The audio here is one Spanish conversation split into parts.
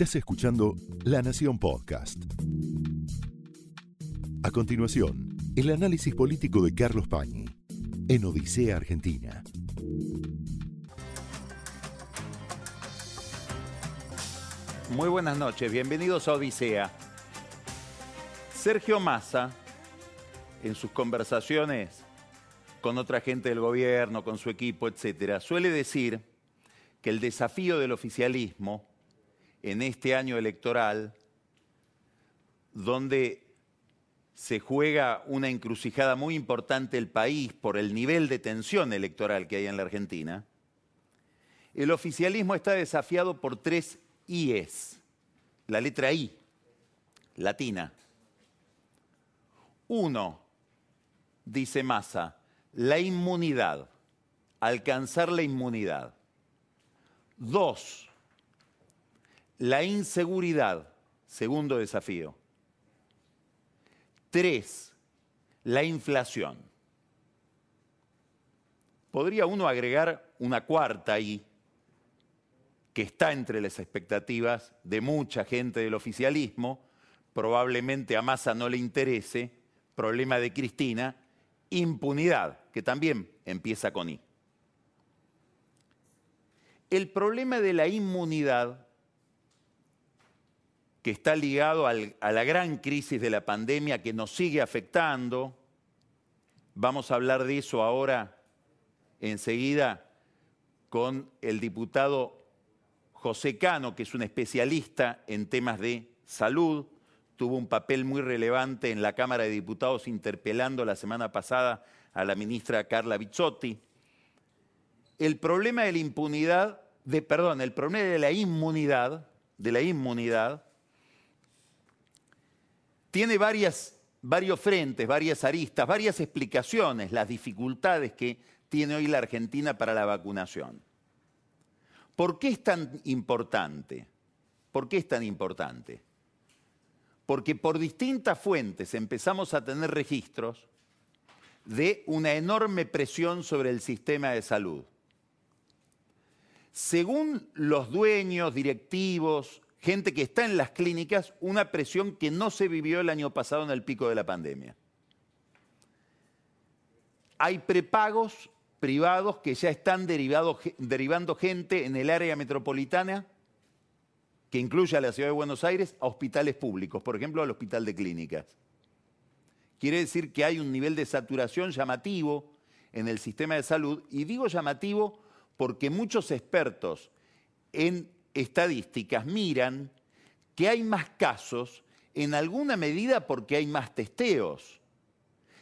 Estás escuchando La Nación Podcast. A continuación, el análisis político de Carlos Pañi en Odisea Argentina. Muy buenas noches, bienvenidos a Odisea. Sergio Massa, en sus conversaciones con otra gente del gobierno, con su equipo, etcétera, suele decir que el desafío del oficialismo en este año electoral, donde se juega una encrucijada muy importante el país por el nivel de tensión electoral que hay en la Argentina, el oficialismo está desafiado por tres IES, la letra I, latina. Uno, dice Massa, la inmunidad, alcanzar la inmunidad. Dos, la inseguridad, segundo desafío. Tres, la inflación. Podría uno agregar una cuarta ahí, que está entre las expectativas de mucha gente del oficialismo, probablemente a Massa no le interese, problema de Cristina, impunidad, que también empieza con I. El problema de la inmunidad, que está ligado a la gran crisis de la pandemia que nos sigue afectando, vamos a hablar de eso ahora enseguida con el diputado José Cano, que es un especialista en temas de salud, tuvo un papel muy relevante en la Cámara de Diputados interpelando la semana pasada a la ministra Carla Bizzotti. El problema de la impunidad, de, perdón, el problema de la inmunidad, de la inmunidad, tiene varios frentes, varias aristas, varias explicaciones, las dificultades que tiene hoy la Argentina para la vacunación. ¿Por qué es tan importante? ¿Por qué es tan importante? Porque por distintas fuentes empezamos a tener registros de una enorme presión sobre el sistema de salud. Según los dueños, directivos, gente que está en las clínicas, una presión que no se vivió el año pasado en el pico de la pandemia. Hay prepagos privados que ya están derivando gente en el área metropolitana, que incluye a la ciudad de Buenos Aires, a hospitales públicos, por ejemplo al Hospital de Clínicas. Quiere decir que hay un nivel de saturación llamativo en el sistema de salud, y digo llamativo porque muchos expertos en estadísticas miran que hay más casos en alguna medida porque hay más testeos.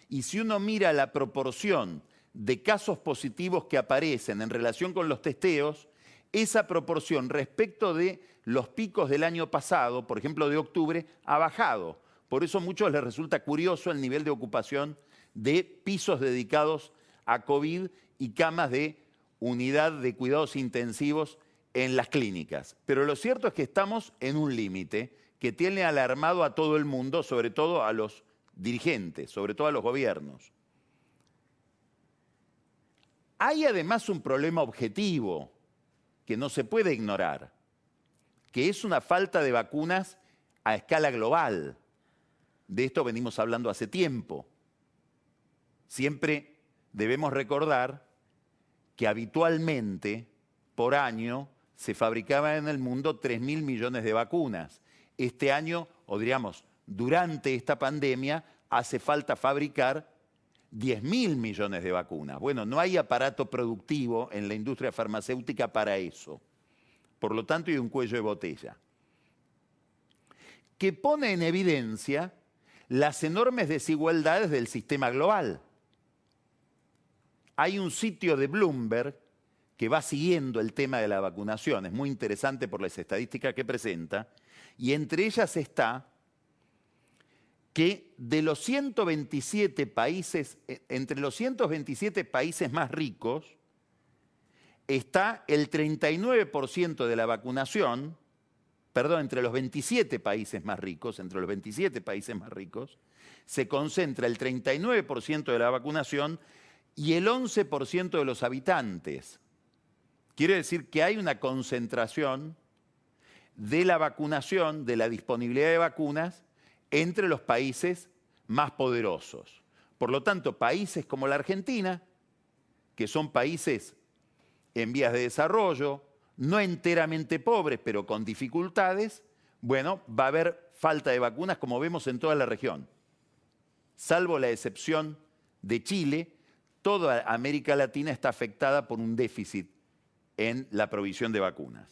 Y si uno mira la proporción de casos positivos que aparecen en relación con los testeos, esa proporción respecto de los picos del año pasado, por ejemplo de octubre, ha bajado. Por eso a muchos les resulta curioso el nivel de ocupación de pisos dedicados a COVID y camas de unidad de cuidados intensivos en las clínicas. Pero lo cierto es que estamos en un límite que tiene alarmado a todo el mundo, sobre todo a los dirigentes, sobre todo a los gobiernos. Hay además un problema objetivo que no se puede ignorar, que es una falta de vacunas a escala global. De esto venimos hablando hace tiempo. Siempre debemos recordar que habitualmente por año se fabricaban en el mundo 3 mil millones de vacunas. Este año, o diríamos, durante esta pandemia, hace falta fabricar 10 mil millones de vacunas. Bueno, no hay aparato productivo en la industria farmacéutica para eso. Por lo tanto, hay un cuello de botella. Que pone en evidencia las enormes desigualdades del sistema global. Hay un sitio de Bloomberg que va siguiendo el tema de la vacunación, es muy interesante por las estadísticas que presenta, y entre ellas está que de los 127 países, eh, entre los 127 países más ricos, está el 39% de la vacunación, perdón, entre los 27 países más ricos, entre los 27 países más ricos, se concentra el 39% de la vacunación y el 11% de los habitantes. Quiere decir que hay una concentración de la vacunación, de la disponibilidad de vacunas entre los países más poderosos. Por lo tanto, países como la Argentina, que son países en vías de desarrollo, no enteramente pobres, pero con dificultades, bueno, va a haber falta de vacunas como vemos en toda la región. Salvo la excepción de Chile, toda América Latina está afectada por un déficit en la provisión de vacunas.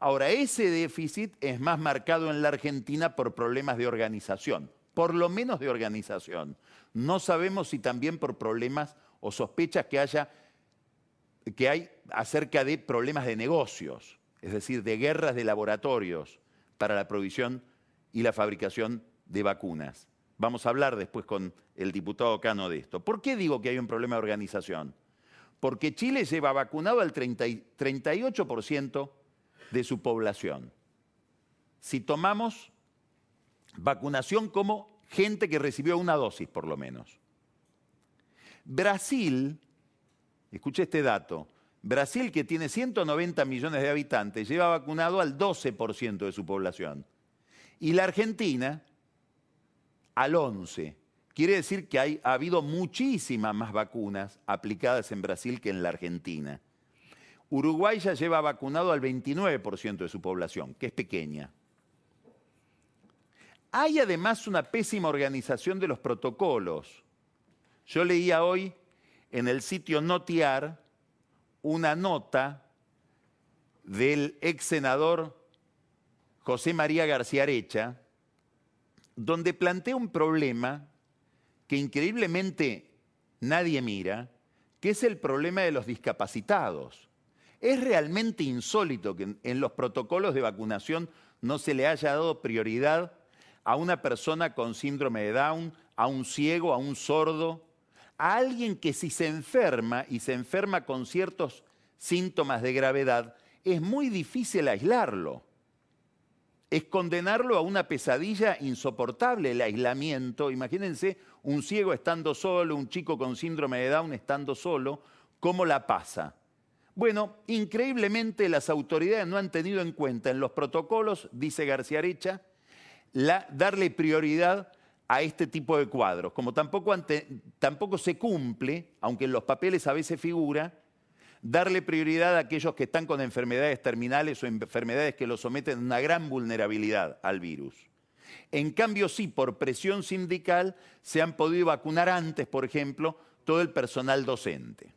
Ahora, ese déficit es más marcado en la Argentina por problemas de organización, por lo menos de organización. No sabemos si también por problemas o sospechas que haya que hay acerca de problemas de negocios, es decir, de guerras de laboratorios para la provisión y la fabricación de vacunas. Vamos a hablar después con el diputado Cano de esto. ¿Por qué digo que hay un problema de organización? Porque Chile lleva vacunado al 38% de su población. Si tomamos vacunación como gente que recibió una dosis por lo menos. Brasil Escuche este dato. Brasil, que tiene 190 millones de habitantes, lleva vacunado al 12% de su población. Y la Argentina al 11%. Quiere decir que hay, ha habido muchísimas más vacunas aplicadas en Brasil que en la Argentina. Uruguay ya lleva vacunado al 29% de su población, que es pequeña. Hay además una pésima organización de los protocolos. Yo leía hoy en el sitio Notiar una nota del ex senador José María García Arecha, donde plantea un problema que increíblemente nadie mira, que es el problema de los discapacitados. Es realmente insólito que en los protocolos de vacunación no se le haya dado prioridad a una persona con síndrome de Down, a un ciego, a un sordo, a alguien que si se enferma y se enferma con ciertos síntomas de gravedad, es muy difícil aislarlo. Es condenarlo a una pesadilla insoportable el aislamiento. Imagínense un ciego estando solo, un chico con síndrome de Down estando solo, ¿cómo la pasa? Bueno, increíblemente las autoridades no han tenido en cuenta en los protocolos, dice García Arecha, darle prioridad a este tipo de cuadros. Como tampoco, tampoco se cumple, aunque en los papeles a veces figura, darle prioridad a aquellos que están con enfermedades terminales o enfermedades que los someten a una gran vulnerabilidad al virus. En cambio, sí, por presión sindical se han podido vacunar antes, por ejemplo, todo el personal docente.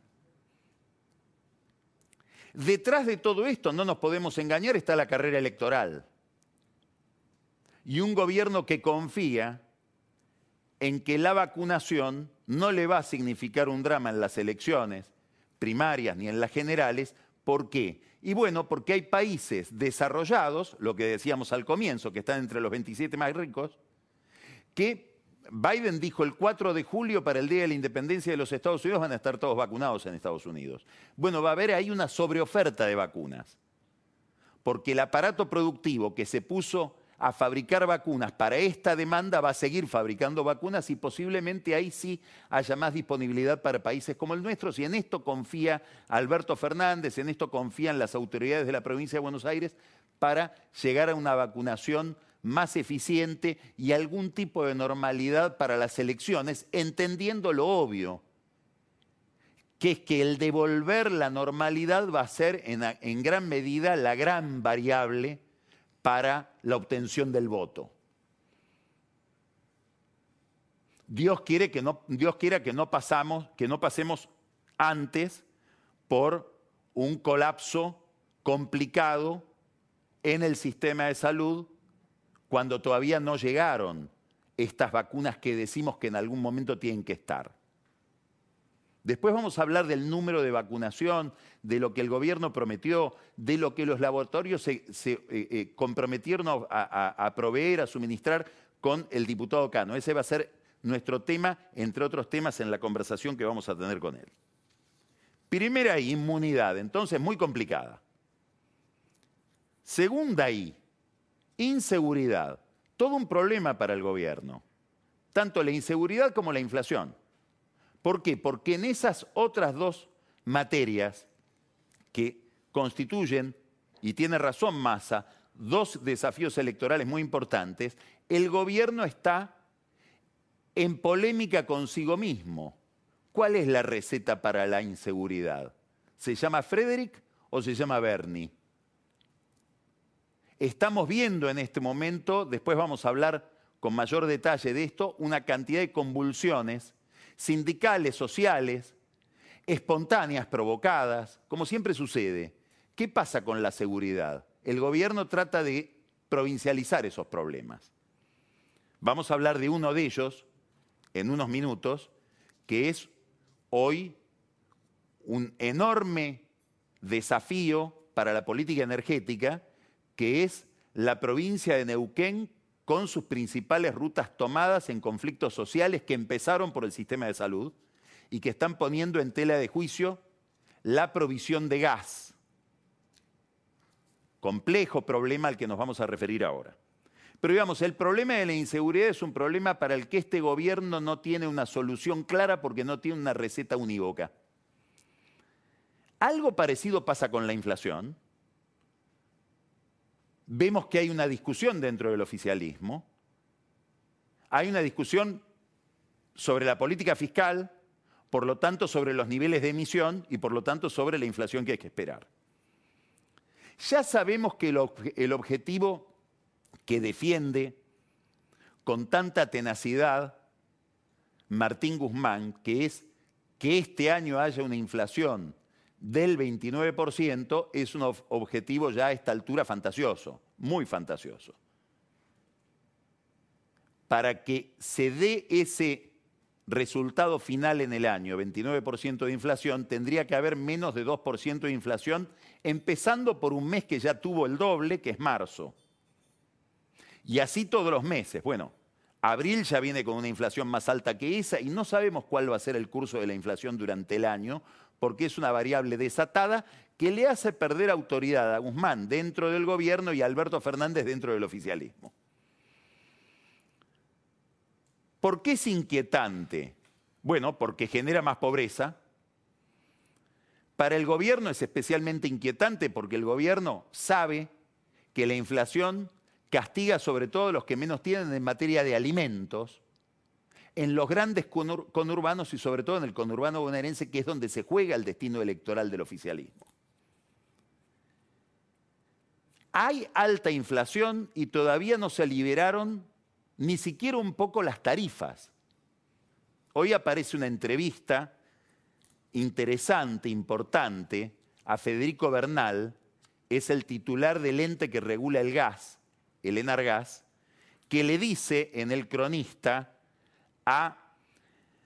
Detrás de todo esto, no nos podemos engañar, está la carrera electoral. Y un gobierno que confía en que la vacunación no le va a significar un drama en las elecciones primarias ni en las generales. ¿Por qué? Y bueno, porque hay países desarrollados, lo que decíamos al comienzo, que están entre los 27 más ricos, que Biden dijo el 4 de julio para el Día de la Independencia de los Estados Unidos van a estar todos vacunados en Estados Unidos. Bueno, va a haber ahí una sobreoferta de vacunas, porque el aparato productivo que se puso a fabricar vacunas para esta demanda, va a seguir fabricando vacunas y posiblemente ahí sí haya más disponibilidad para países como el nuestro. Si en esto confía Alberto Fernández, en esto confían las autoridades de la provincia de Buenos Aires para llegar a una vacunación más eficiente y algún tipo de normalidad para las elecciones, entendiendo lo obvio, que es que el devolver la normalidad va a ser en, en gran medida la gran variable para la obtención del voto. Dios quiere que no, Dios quiera que no pasamos, que no pasemos antes por un colapso complicado en el sistema de salud cuando todavía no llegaron estas vacunas que decimos que en algún momento tienen que estar. Después vamos a hablar del número de vacunación, de lo que el gobierno prometió, de lo que los laboratorios se, eh, eh, comprometieron a, proveer, a suministrar con el diputado Cano. Ese va a ser nuestro tema, entre otros temas, en la conversación que vamos a tener con él. Primera inmunidad, entonces muy complicada. Segunda I, inseguridad. Todo un problema para el gobierno. Tanto la inseguridad como la inflación. ¿Por qué? Porque en esas otras dos materias que constituyen, y tiene razón Massa, dos desafíos electorales muy importantes, el gobierno está en polémica consigo mismo. ¿Cuál es la receta para la inseguridad? ¿Se llama Frederick o se llama Bernie? Estamos viendo en este momento, después vamos a hablar con mayor detalle de esto, una cantidad de convulsiones sindicales, sociales, espontáneas, provocadas, como siempre sucede. ¿Qué pasa con la seguridad? El gobierno trata de provincializar esos problemas. Vamos a hablar de uno de ellos en unos minutos, que es hoy un enorme desafío para la política energética, que es la provincia de Neuquén con sus principales rutas tomadas en conflictos sociales que empezaron por el sistema de salud y que están poniendo en tela de juicio la provisión de gas. Complejo problema al que nos vamos a referir ahora. Pero digamos, el problema de la inseguridad es un problema para el que este gobierno no tiene una solución clara porque no tiene una receta unívoca. Algo parecido pasa con la inflación vemos que hay una discusión dentro del oficialismo, hay una discusión sobre la política fiscal, por lo tanto sobre los niveles de emisión y por lo tanto sobre la inflación que hay que esperar. Ya sabemos que el, objetivo que defiende con tanta tenacidad Martín Guzmán, que es que este año haya una inflación del 29% es un objetivo ya a esta altura fantasioso, muy fantasioso. Para que se dé ese resultado final en el año, 29% de inflación, tendría que haber menos de 2% de inflación, empezando por un mes que ya tuvo el doble, que es marzo. Y así todos los meses. Bueno, abril ya viene con una inflación más alta que esa y no sabemos cuál va a ser el curso de la inflación durante el año, porque es una variable desatada que le hace perder autoridad a Guzmán dentro del gobierno y a Alberto Fernández dentro del oficialismo. ¿Por qué es inquietante? Bueno, porque genera más pobreza. Para el gobierno es especialmente inquietante porque el gobierno sabe que la inflación castiga sobre todo a los que menos tienen en materia de alimentos en los grandes conurbanos y sobre todo en el conurbano bonaerense, que es donde se juega el destino electoral del oficialismo. Hay alta inflación y todavía no se liberaron ni siquiera un poco las tarifas. Hoy aparece una entrevista interesante, importante, a Federico Bernal, es el titular del ente que regula el gas, el Enargas, que le dice en el cronista a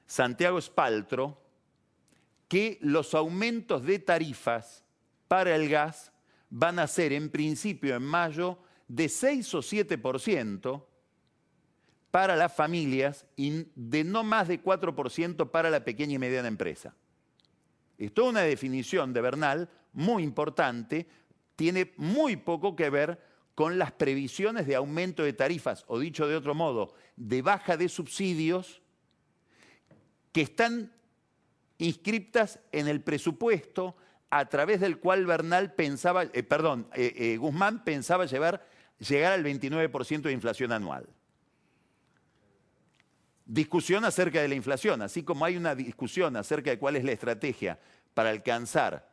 Santiago Espaltro que los aumentos de tarifas para el gas van a ser en principio en mayo de 6 o 7% para las familias y de no más de 4% para la pequeña y mediana empresa. Esto es una definición de Bernal muy importante, tiene muy poco que ver con las previsiones de aumento de tarifas, o dicho de otro modo, de baja de subsidios que están inscriptas en el presupuesto a través del cual Bernal pensaba, eh, perdón, eh, eh, Guzmán pensaba llevar, llegar al 29% de inflación anual. Discusión acerca de la inflación, así como hay una discusión acerca de cuál es la estrategia para alcanzar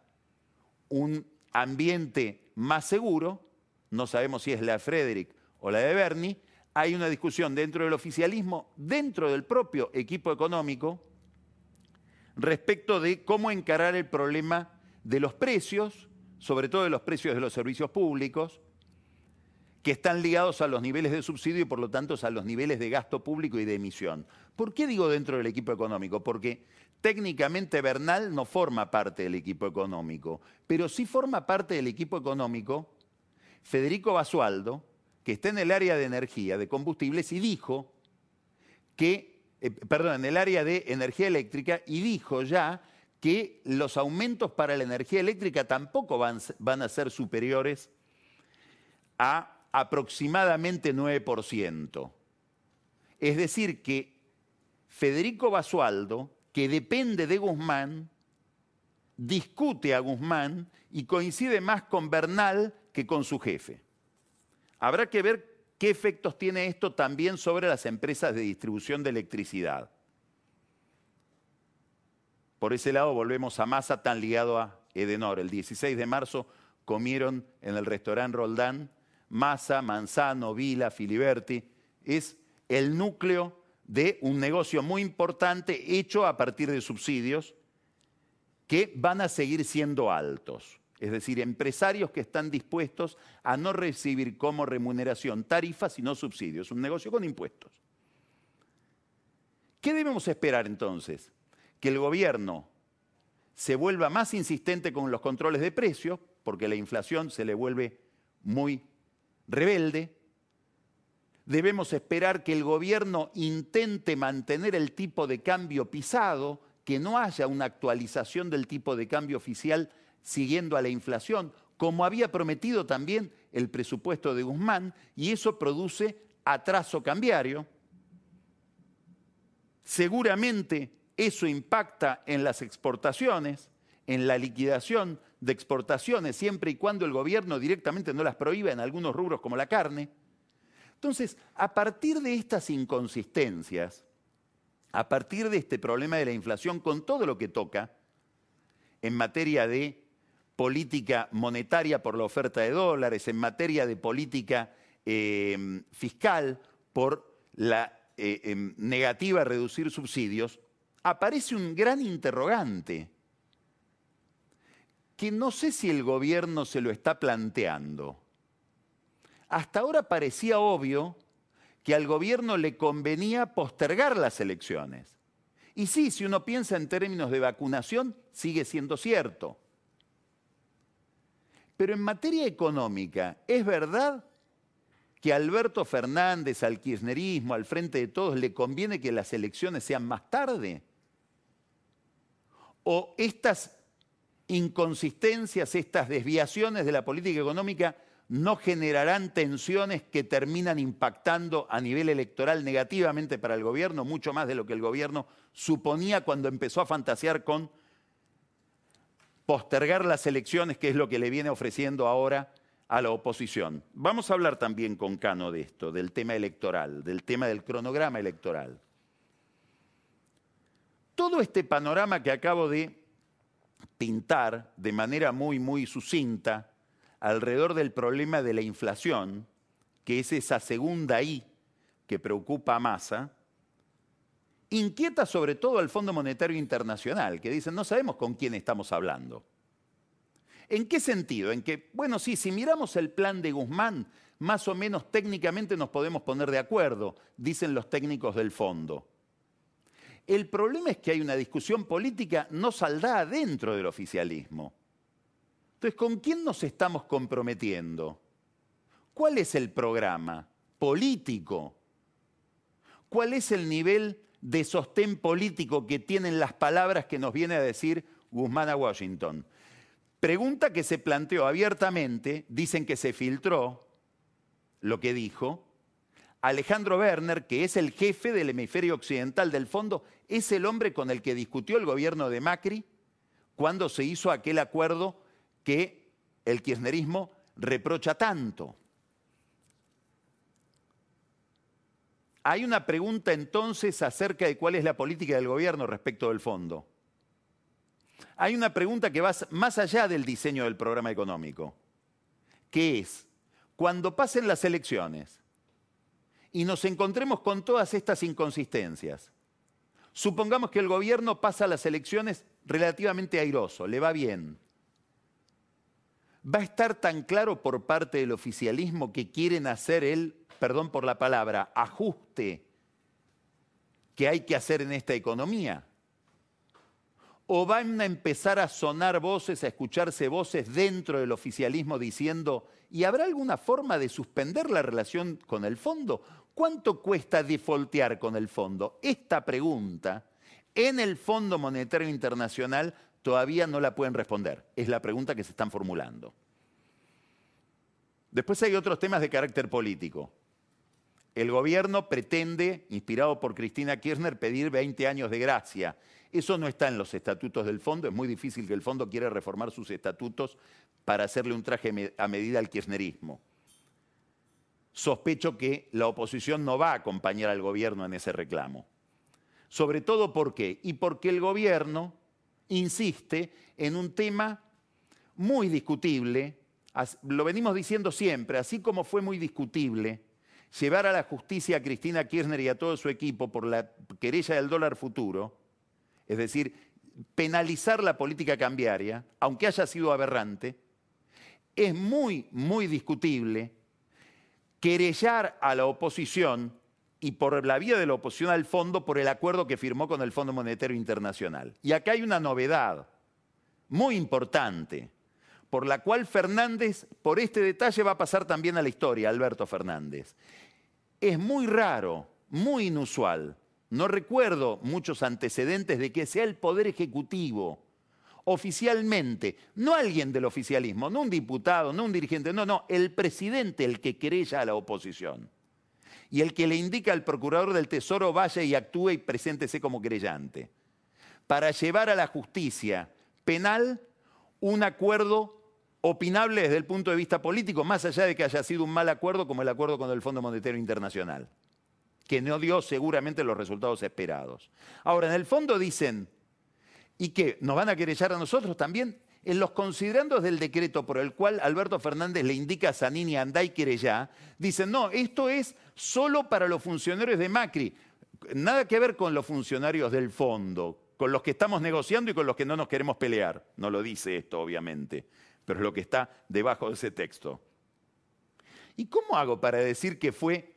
un ambiente más seguro, no sabemos si es la de Frederick o la de Bernie, hay una discusión dentro del oficialismo, dentro del propio equipo económico, respecto de cómo encarar el problema de los precios, sobre todo de los precios de los servicios públicos, que están ligados a los niveles de subsidio y por lo tanto a los niveles de gasto público y de emisión. ¿Por qué digo dentro del equipo económico? Porque técnicamente Bernal no forma parte del equipo económico, pero sí forma parte del equipo económico Federico Basualdo, que está en el área de energía, de combustibles, y dijo que, eh, perdón, en el área de energía eléctrica, y dijo ya que los aumentos para la energía eléctrica tampoco van, van a ser superiores a aproximadamente 9%. Es decir, que Federico Basualdo, que depende de Guzmán, discute a Guzmán y coincide más con Bernal que con su jefe. habrá que ver qué efectos tiene esto también sobre las empresas de distribución de electricidad. Por ese lado volvemos a Massa tan ligado a Edenor. El 16 de marzo comieron en el restaurante Roldán Massa, Manzano, Vila, Filiberti. Es el núcleo de un negocio muy importante hecho a partir de subsidios que van a seguir siendo altos. Es decir, empresarios que están dispuestos a no recibir como remuneración tarifas, sino subsidios. Un negocio con impuestos. ¿Qué debemos esperar entonces? Que el gobierno se vuelva más insistente con los controles de precios, porque la inflación se le vuelve muy rebelde. Debemos esperar que el gobierno intente mantener el tipo de cambio pisado, que no haya una actualización del tipo de cambio oficial siguiendo a la inflación, como había prometido también el presupuesto de Guzmán, y eso produce atraso cambiario. Seguramente eso impacta en las exportaciones, en la liquidación de exportaciones, siempre y cuando el gobierno directamente no las prohíba en algunos rubros como la carne. Entonces, a partir de estas inconsistencias, a partir de este problema de la inflación con todo lo que toca en materia de política monetaria por la oferta de dólares, en materia de política eh, fiscal por la eh, em, negativa a reducir subsidios, aparece un gran interrogante que no sé si el gobierno se lo está planteando. Hasta ahora parecía obvio que al gobierno le convenía postergar las elecciones. Y sí, si uno piensa en términos de vacunación, sigue siendo cierto. Pero en materia económica, ¿es verdad que a Alberto Fernández, al kirchnerismo, al frente de todos, le conviene que las elecciones sean más tarde? ¿O estas inconsistencias, estas desviaciones de la política económica no generarán tensiones que terminan impactando a nivel electoral negativamente para el gobierno, mucho más de lo que el gobierno suponía cuando empezó a fantasear con postergar las elecciones, que es lo que le viene ofreciendo ahora a la oposición. Vamos a hablar también con Cano de esto, del tema electoral, del tema del cronograma electoral. Todo este panorama que acabo de pintar de manera muy, muy sucinta alrededor del problema de la inflación, que es esa segunda I que preocupa a Massa, inquieta sobre todo al Fondo Monetario Internacional, que dicen, no sabemos con quién estamos hablando. ¿En qué sentido? En que, bueno, sí, si miramos el plan de Guzmán, más o menos técnicamente nos podemos poner de acuerdo, dicen los técnicos del fondo. El problema es que hay una discusión política no saldada dentro del oficialismo. Entonces, ¿con quién nos estamos comprometiendo? ¿Cuál es el programa político? ¿Cuál es el nivel de sostén político que tienen las palabras que nos viene a decir Guzmán a Washington? Pregunta que se planteó abiertamente, dicen que se filtró lo que dijo, Alejandro Werner, que es el jefe del hemisferio occidental del fondo, es el hombre con el que discutió el gobierno de Macri cuando se hizo aquel acuerdo que el kirchnerismo reprocha tanto. Hay una pregunta entonces acerca de cuál es la política del gobierno respecto del fondo. Hay una pregunta que va más allá del diseño del programa económico, que es, cuando pasen las elecciones, y nos encontremos con todas estas inconsistencias. Supongamos que el gobierno pasa las elecciones relativamente airoso, le va bien. ¿Va a estar tan claro por parte del oficialismo que quieren hacer el, perdón por la palabra, ajuste que hay que hacer en esta economía? ¿O van a empezar a sonar voces, a escucharse voces dentro del oficialismo diciendo, ¿y habrá alguna forma de suspender la relación con el fondo? ¿Cuánto cuesta defoltear con el fondo? Esta pregunta en el Fondo Monetario Internacional todavía no la pueden responder. Es la pregunta que se están formulando. Después hay otros temas de carácter político. El gobierno pretende, inspirado por Cristina Kirchner, pedir 20 años de gracia. Eso no está en los estatutos del fondo. Es muy difícil que el fondo quiera reformar sus estatutos para hacerle un traje a medida al kirchnerismo. sospecho que la oposición no va a acompañar al gobierno en ese reclamo. Sobre todo ¿por qué? Y porque el gobierno insiste en un tema muy discutible, lo venimos diciendo siempre, así como fue muy discutible llevar a la justicia a Cristina Kirchner y a todo su equipo por la querella del dólar futuro, es decir, penalizar la política cambiaria, aunque haya sido aberrante, es muy, muy discutible querellar a la oposición y por la vía de la oposición al fondo por el acuerdo que firmó con el Fondo Monetario Internacional. Y acá hay una novedad muy importante, por la cual Fernández, por este detalle, va a pasar también a la historia, Alberto Fernández. Es muy raro, muy inusual. No recuerdo muchos antecedentes de que sea el Poder Ejecutivo oficialmente, no alguien del oficialismo, no un diputado, no un dirigente, no, no, el presidente el que querella a la oposición. Y el que le indica al procurador del Tesoro vaya y actúe y preséntese como querellante. Para llevar a la justicia penal un acuerdo opinable desde el punto de vista político, más allá de que haya sido un mal acuerdo como el acuerdo con el Fondo Monetario Internacional, que no dio seguramente los resultados esperados. Ahora, en el fondo dicen, y que nos van a querellar a nosotros también en los considerandos del decreto por el cual Alberto Fernández le indica a Zanini andá y querellá, dicen, no, esto es solo para los funcionarios de Macri, nada que ver con los funcionarios del fondo, con los que estamos negociando y con los que no nos queremos pelear. No lo dice esto, obviamente, pero es lo que está debajo de ese texto. ¿Y cómo hago para decir que fue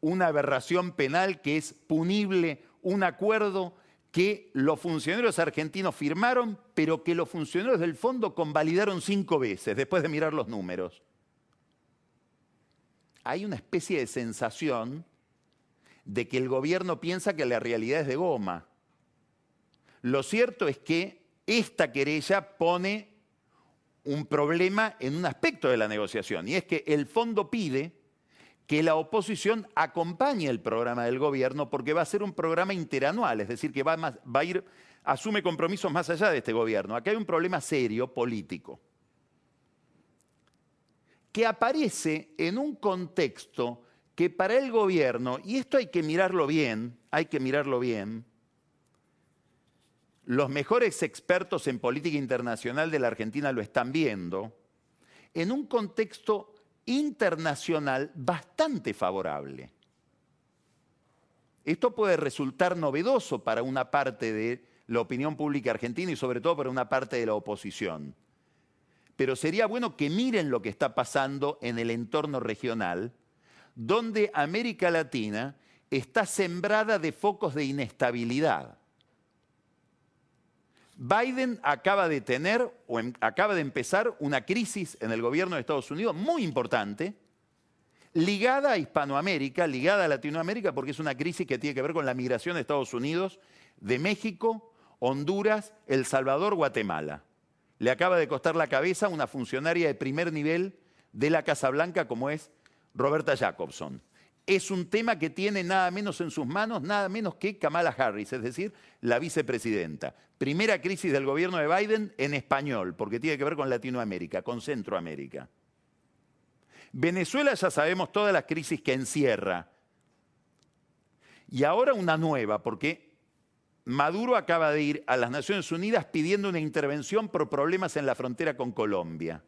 una aberración penal que es punible un acuerdo que los funcionarios argentinos firmaron, pero que los funcionarios del fondo convalidaron cinco veces después de mirar los números. Hay una especie de sensación de que el gobierno piensa que la realidad es de goma. Lo cierto es que esta querella pone un problema en un aspecto de la negociación, y es que el fondo pide que la oposición acompañe el programa del gobierno porque va a ser un programa interanual, es decir, que va, a ir, asume compromisos más allá de este gobierno. Acá hay un problema serio político que aparece en un contexto que para el gobierno, y esto hay que mirarlo bien, hay que mirarlo bien, los mejores expertos en política internacional de la Argentina lo están viendo, en un contexto internacional bastante favorable. Esto puede resultar novedoso para una parte de la opinión pública argentina y sobre todo para una parte de la oposición. Pero sería bueno que miren lo que está pasando en el entorno regional, donde América Latina está sembrada de focos de inestabilidad. Biden acaba de tener o em, acaba de empezar una crisis en el gobierno de Estados Unidos muy importante, ligada a Hispanoamérica, ligada a Latinoamérica, porque es una crisis que tiene que ver con la migración de Estados Unidos de México, Honduras, El Salvador, Guatemala. Le acaba de costar la cabeza una funcionaria de primer nivel de la Casa Blanca como es Roberta Jacobson es un tema que tiene nada menos en sus manos, nada menos que Kamala Harris, es decir, la vicepresidenta. Primera crisis del gobierno de Biden en español, porque tiene que ver con Latinoamérica, con Centroamérica. Venezuela ya sabemos todas las crisis que encierra. Y ahora una nueva, porque Maduro acaba de ir a las Naciones Unidas pidiendo una intervención por problemas en la frontera con Colombia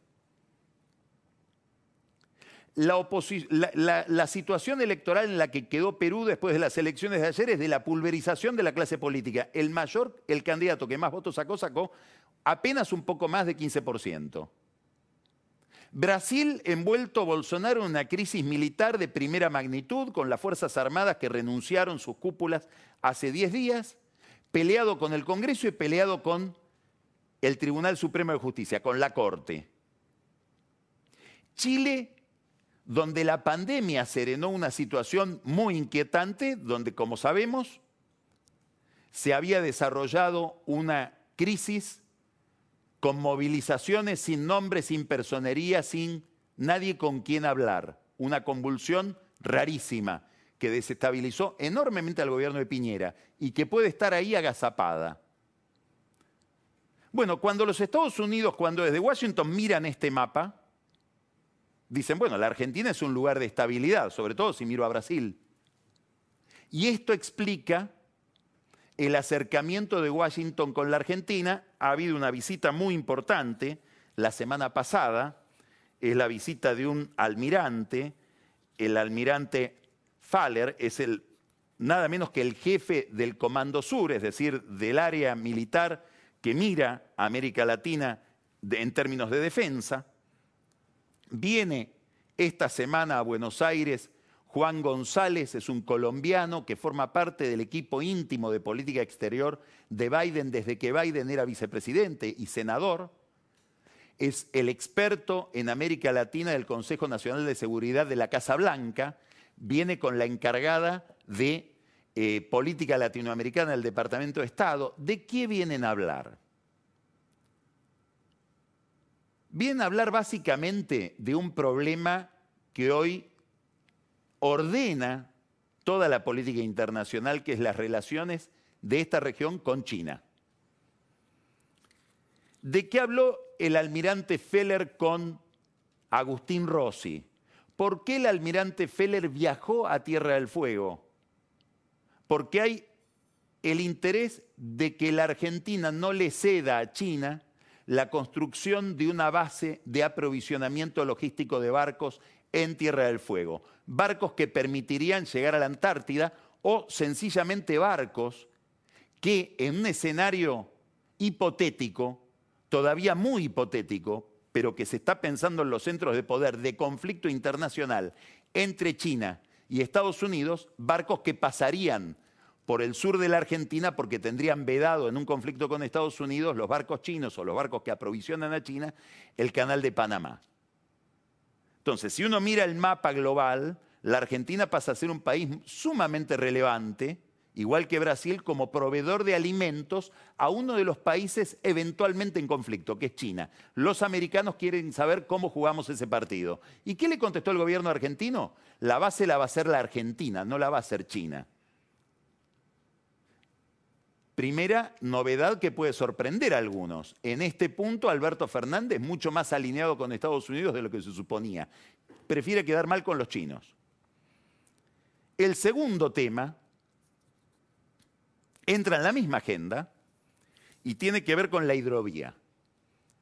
la, situación electoral en la que quedó Perú después de las elecciones de ayer es de la pulverización de la clase política. El mayor, el candidato que más votos sacó, sacó apenas un poco más de 15%. Brasil envuelto Bolsonaro en una crisis militar de primera magnitud con las Fuerzas Armadas que renunciaron sus cúpulas hace 10 días, peleado con el Congreso y peleado con el Tribunal Supremo de Justicia, con la Corte. Chile donde la pandemia serenó una situación muy inquietante, donde, como sabemos, se había desarrollado una crisis con movilizaciones sin nombre, sin personería, sin nadie con quien hablar. Una convulsión rarísima que desestabilizó enormemente al gobierno de Piñera y que puede estar ahí agazapada. Bueno, cuando los Estados Unidos, cuando desde Washington miran este mapa, dicen, bueno, la Argentina es un lugar de estabilidad, sobre todo si miro a Brasil. Y esto explica el acercamiento de Washington con la Argentina. Ha habido una visita muy importante la semana pasada, es la visita de un almirante, el almirante Faller es el nada menos que el jefe del Comando Sur, es decir, del área militar que mira a América Latina en términos de defensa. Viene esta semana a Buenos Aires Juan González, es un colombiano que forma parte del equipo íntimo de política exterior de Biden desde que Biden era vicepresidente y senador. Es el experto en América Latina del Consejo Nacional de Seguridad de la Casa Blanca. Viene con la encargada de eh, política latinoamericana del Departamento de Estado. ¿De qué vienen a hablar? Vienen a hablar básicamente de un problema que hoy ordena toda la política internacional, que es las relaciones de esta región con China. ¿De qué habló el almirante Feller con Agustín Rossi? ¿Por qué el almirante Feller viajó a Tierra del Fuego? Porque hay el interés de que la Argentina no le ceda a China la construcción de una base de aprovisionamiento logístico de barcos en Tierra del Fuego. Barcos que permitirían llegar a la Antártida o sencillamente barcos que en un escenario hipotético, todavía muy hipotético, pero que se está pensando en los centros de poder de conflicto internacional entre China y Estados Unidos, barcos que pasarían por el sur de la Argentina porque tendrían vedado en un conflicto con Estados Unidos los barcos chinos o los barcos que aprovisionan a China el canal de Panamá. Entonces, si uno mira el mapa global, la Argentina pasa a ser un país sumamente relevante, igual que Brasil, como proveedor de alimentos a uno de los países eventualmente en conflicto, que es China. Los americanos quieren saber cómo jugamos ese partido. ¿Y qué le contestó el gobierno argentino? La base la va a ser la Argentina, no la va a ser China. Primera novedad que puede sorprender a algunos. En este punto, Alberto Fernández, mucho más alineado con Estados Unidos de lo que se suponía, prefiere quedar mal con los chinos. El segundo tema entra en la misma agenda y tiene que ver con la hidrovía,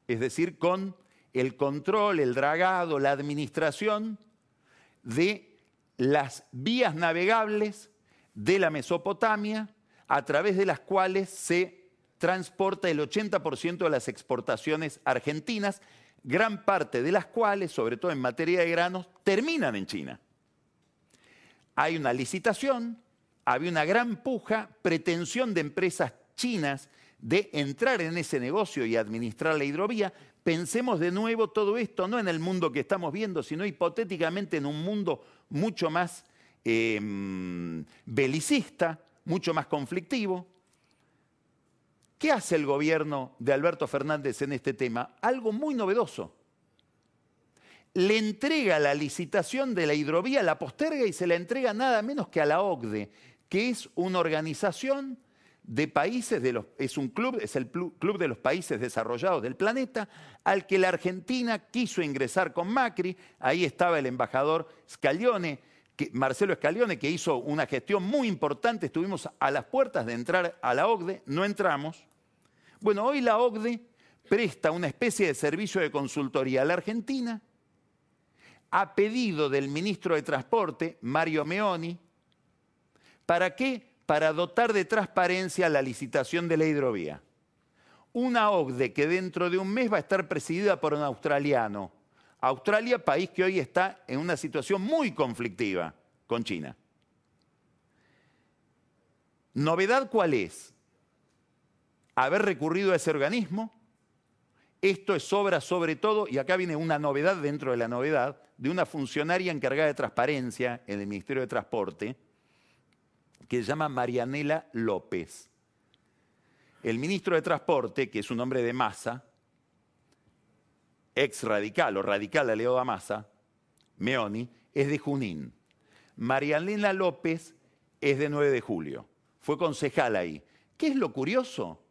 es decir, con el control, el dragado, la administración de las vías navegables de la Mesopotamia a través de las cuales se transporta el 80% de las exportaciones argentinas, gran parte de las cuales, sobre todo en materia de granos, terminan en China. Hay una licitación, había una gran puja, pretensión de empresas chinas de entrar en ese negocio y administrar la hidrovía. Pensemos de nuevo todo esto no en el mundo que estamos viendo, sino hipotéticamente en un mundo mucho más em, belicista, mucho más conflictivo. ¿Qué hace el gobierno de Alberto Fernández en este tema? Algo muy novedoso. Le entrega la licitación de la hidrovía, la posterga y se la entrega nada menos que a la OCDE, que es una organización de países, de los, es un club, es el club de los países desarrollados del planeta, al que la Argentina quiso ingresar con Macri. Ahí estaba el embajador Scaglione, Marcelo Escalione, que hizo una gestión muy importante, estuvimos a las puertas de entrar a la OCDE, no entramos. Bueno, hoy la OCDE presta una especie de servicio de consultoría a la Argentina, a pedido del ministro de Transporte, Mario Meoni, ¿para qué? Para dotar de transparencia la licitación de la hidrovía. Una OCDE que dentro de un mes va a estar presidida por un australiano, Australia, país que hoy está en una situación muy conflictiva con China. ¿Novedad cuál es? Haber recurrido a ese organismo. Esto es obra sobre todo, y acá viene una novedad dentro de la novedad, de una funcionaria encargada de transparencia en el Ministerio de Transporte, que se llama Marianela López. El ministro de Transporte, que es un hombre de masa, ex radical o radical Leo Damasa, Meoni, es de Junín. Marianela López es de 9 de julio. Fue concejal ahí. ¿Qué es lo curioso?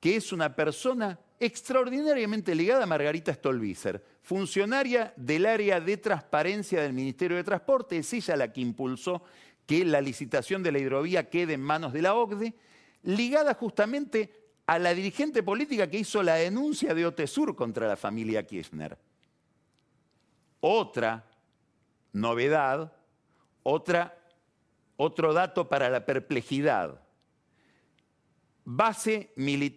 Que es una persona extraordinariamente ligada a Margarita Stolbizer, funcionaria del área de transparencia del Ministerio de Transporte, es ella la que impulsó que la licitación de la hidrovía quede en manos de la OCDE, ligada justamente a la dirigente política que hizo la denuncia de Otesur contra la familia Kirchner. Otra novedad, otra, otro dato para la perplejidad. Base,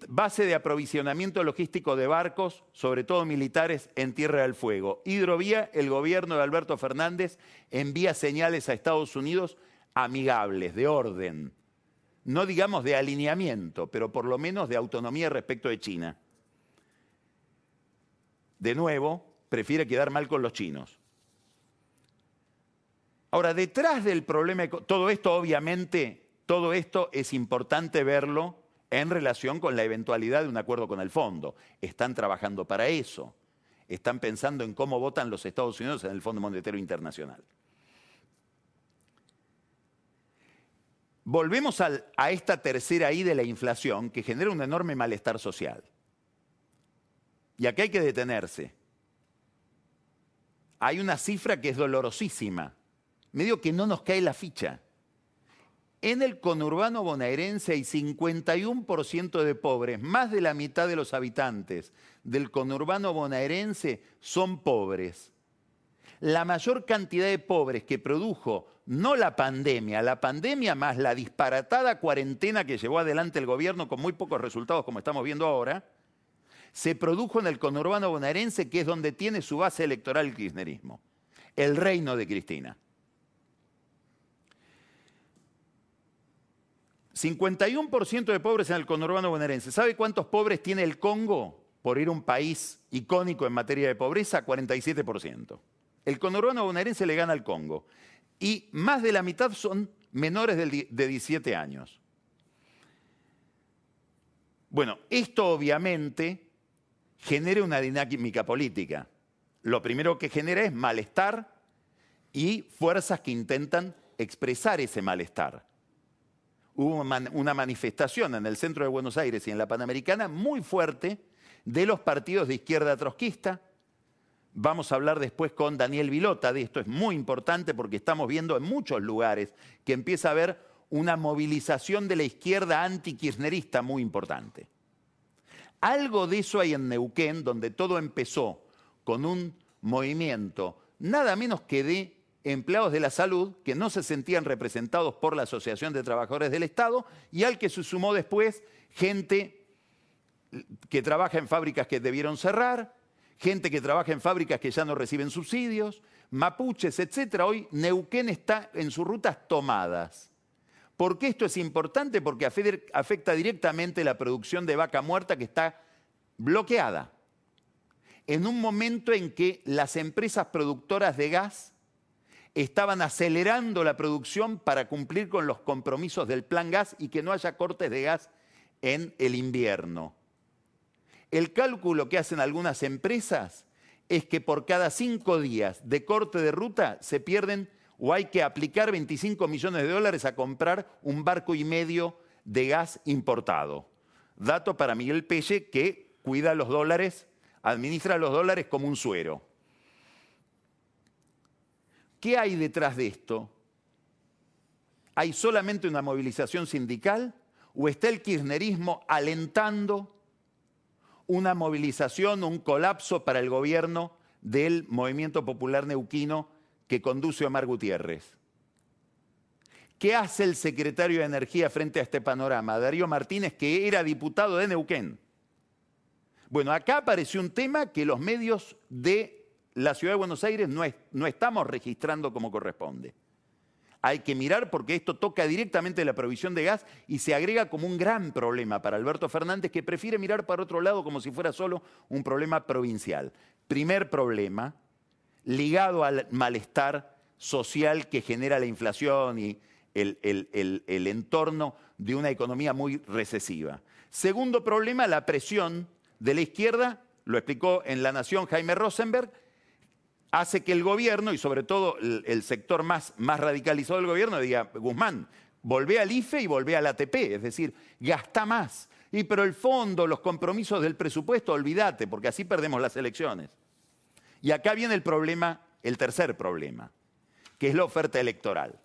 base, de aprovisionamiento logístico de barcos, sobre todo militares, en Tierra del Fuego. Hidrovía, el gobierno de Alberto Fernández envía señales a Estados Unidos amigables, de orden. No digamos de alineamiento, pero por lo menos de autonomía respecto de China. De nuevo, prefiere quedar mal con los chinos. Ahora, detrás del problema, todo esto obviamente, todo esto es importante verlo en relación con la eventualidad de un acuerdo con el fondo. Están trabajando para eso. Están pensando en cómo votan los Estados Unidos en el Fondo Monetario Internacional. Volvemos a esta tercera I de la inflación que genera un enorme malestar social. Y aquí hay que detenerse. Hay una cifra que es dolorosísima. Medio que no nos cae la ficha. En el conurbano bonaerense hay 51% de pobres, más de la mitad de los habitantes del conurbano bonaerense son pobres. La mayor cantidad de pobres que produjo no la pandemia, la pandemia más la disparatada cuarentena que llevó adelante el gobierno con muy pocos resultados como estamos viendo ahora, se produjo en el conurbano bonaerense que es donde tiene su base electoral el kirchnerismo, el reino de Cristina. 51% de pobres en el conurbano bonaerense. ¿Sabe cuántos pobres tiene el Congo por ir a un país icónico en materia de pobreza? 47%. El conurbano bonaerense le gana al Congo. Y más de la mitad son menores de 17 años. Bueno, esto obviamente genera una dinámica política. Lo primero que genera es malestar y fuerzas que intentan expresar ese malestar hubo una manifestación en el centro de Buenos Aires y en la Panamericana muy fuerte de los partidos de izquierda trotskista. Vamos a hablar después con Daniel Vilota de esto, es muy importante porque estamos viendo en muchos lugares que empieza a haber una movilización de la izquierda anti-kirchnerista muy importante. Algo de eso hay en Neuquén, donde todo empezó con un movimiento nada menos que de empleados de la salud que no se sentían representados por la Asociación de Trabajadores del Estado y al que se sumó después gente que trabaja en fábricas que debieron cerrar, gente que trabaja en fábricas que ya no reciben subsidios, mapuches, etc. Hoy Neuquén está en sus rutas tomadas. ¿Por qué esto es importante? Porque afecta directamente la producción de vaca muerta que está bloqueada. En un momento en que las empresas productoras de gas estaban acelerando la producción para cumplir con los compromisos del plan gas y que no haya cortes de gas en el invierno. El cálculo que hacen algunas empresas es que por cada cinco días de corte de ruta se pierden o hay que aplicar 25 millones de dólares a comprar un barco y medio de gas importado. Dato para Miguel Pelle que cuida los dólares, administra los dólares como un suero. ¿Qué hay detrás de esto? ¿Hay solamente una movilización sindical o está el kirchnerismo alentando una movilización, un colapso para el gobierno del movimiento popular neuquino que conduce Omar Gutiérrez? ¿Qué hace el secretario de Energía frente a este panorama? Darío Martínez, que era diputado de Neuquén. Bueno, acá apareció un tema que los medios de la ciudad de Buenos Aires no, no estamos registrando como corresponde. Hay que mirar porque esto toca directamente la provisión de gas y se agrega como un gran problema para Alberto Fernández que prefiere mirar para otro lado como si fuera solo un problema provincial. Primer problema, ligado al malestar social que genera la inflación y el, el entorno de una economía muy recesiva. Segundo problema, la presión de la izquierda, lo explicó en La Nación Jaime Rosenberg, hace que el gobierno, y sobre todo el, sector más, más radicalizado del gobierno, diga, Guzmán, volvé al IFE y volvé al ATP, es decir, gasta más. Y pero el fondo, los compromisos del presupuesto, olvídate, porque así perdemos las elecciones. Y acá viene el problema, el tercer problema, que es la oferta electoral.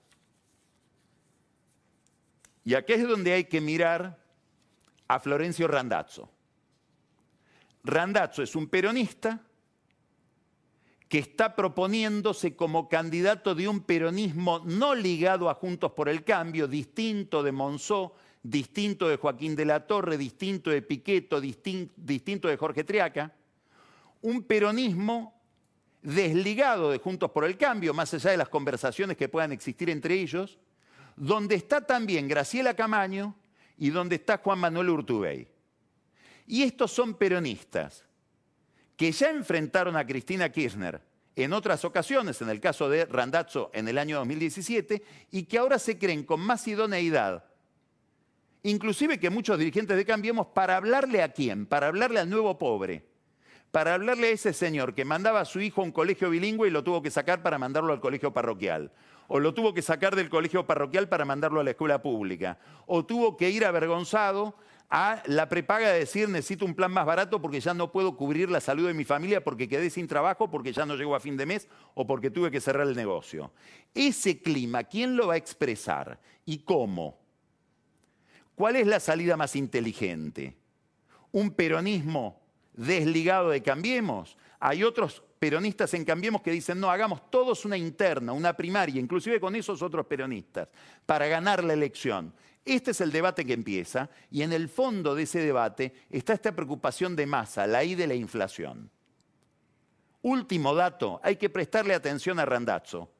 Y aquí es donde hay que mirar a Florencio Randazzo. Randazzo es un peronista que está proponiéndose como candidato de un peronismo no ligado a Juntos por el Cambio, distinto de Monzó, distinto de Joaquín de la Torre, distinto de Piqueto, distinto de Jorge Triaca, un peronismo desligado de Juntos por el Cambio, más allá de las conversaciones que puedan existir entre ellos, donde está también Graciela Camaño y donde está Juan Manuel Urtubey. Y estos son peronistas que ya enfrentaron a Cristina Kirchner en otras ocasiones, en el caso de Randazzo en el año 2017, y que ahora se creen con más idoneidad, inclusive que muchos dirigentes de Cambiemos, para hablarle a quién, para hablarle al nuevo pobre, para hablarle a ese señor que mandaba a su hijo a un colegio bilingüe y lo tuvo que sacar para mandarlo al colegio parroquial, o lo tuvo que sacar del colegio parroquial para mandarlo a la escuela pública, o tuvo que ir avergonzado a la prepaga de decir necesito un plan más barato porque ya no puedo cubrir la salud de mi familia porque quedé sin trabajo, porque ya no llego a fin de mes o porque tuve que cerrar el negocio. Ese clima, ¿quién lo va a expresar y cómo? ¿Cuál es la salida más inteligente? ¿Un peronismo desligado de Cambiemos? Hay otros peronistas en Cambiemos que dicen, no, hagamos todos una interna, una primaria, inclusive con esos otros peronistas, para ganar la elección. Este es el debate que empieza y en el fondo de ese debate está esta preocupación de masa, la I de la inflación. Último dato, hay que prestarle atención a Randazzo.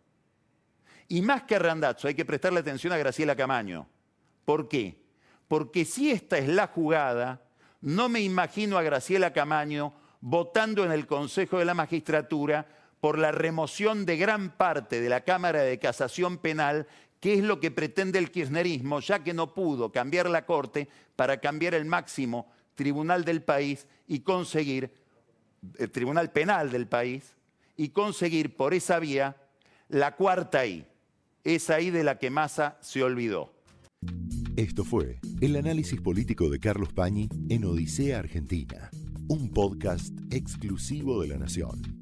Y más que a Randazzo, hay que prestarle atención a Graciela Camaño. ¿Por qué? Porque si esta es la jugada, no me imagino a Graciela Camaño votando en el Consejo de la Magistratura por la remoción de gran parte de la Cámara de Casación Penal qué es lo que pretende el kirchnerismo, ya que no pudo cambiar la Corte para cambiar el máximo tribunal del país y conseguir, el tribunal penal del país, y conseguir por esa vía la cuarta I, esa I de la que Massa se olvidó. Esto fue el análisis político de Carlos Pañi en Odisea Argentina, un podcast exclusivo de la Nación.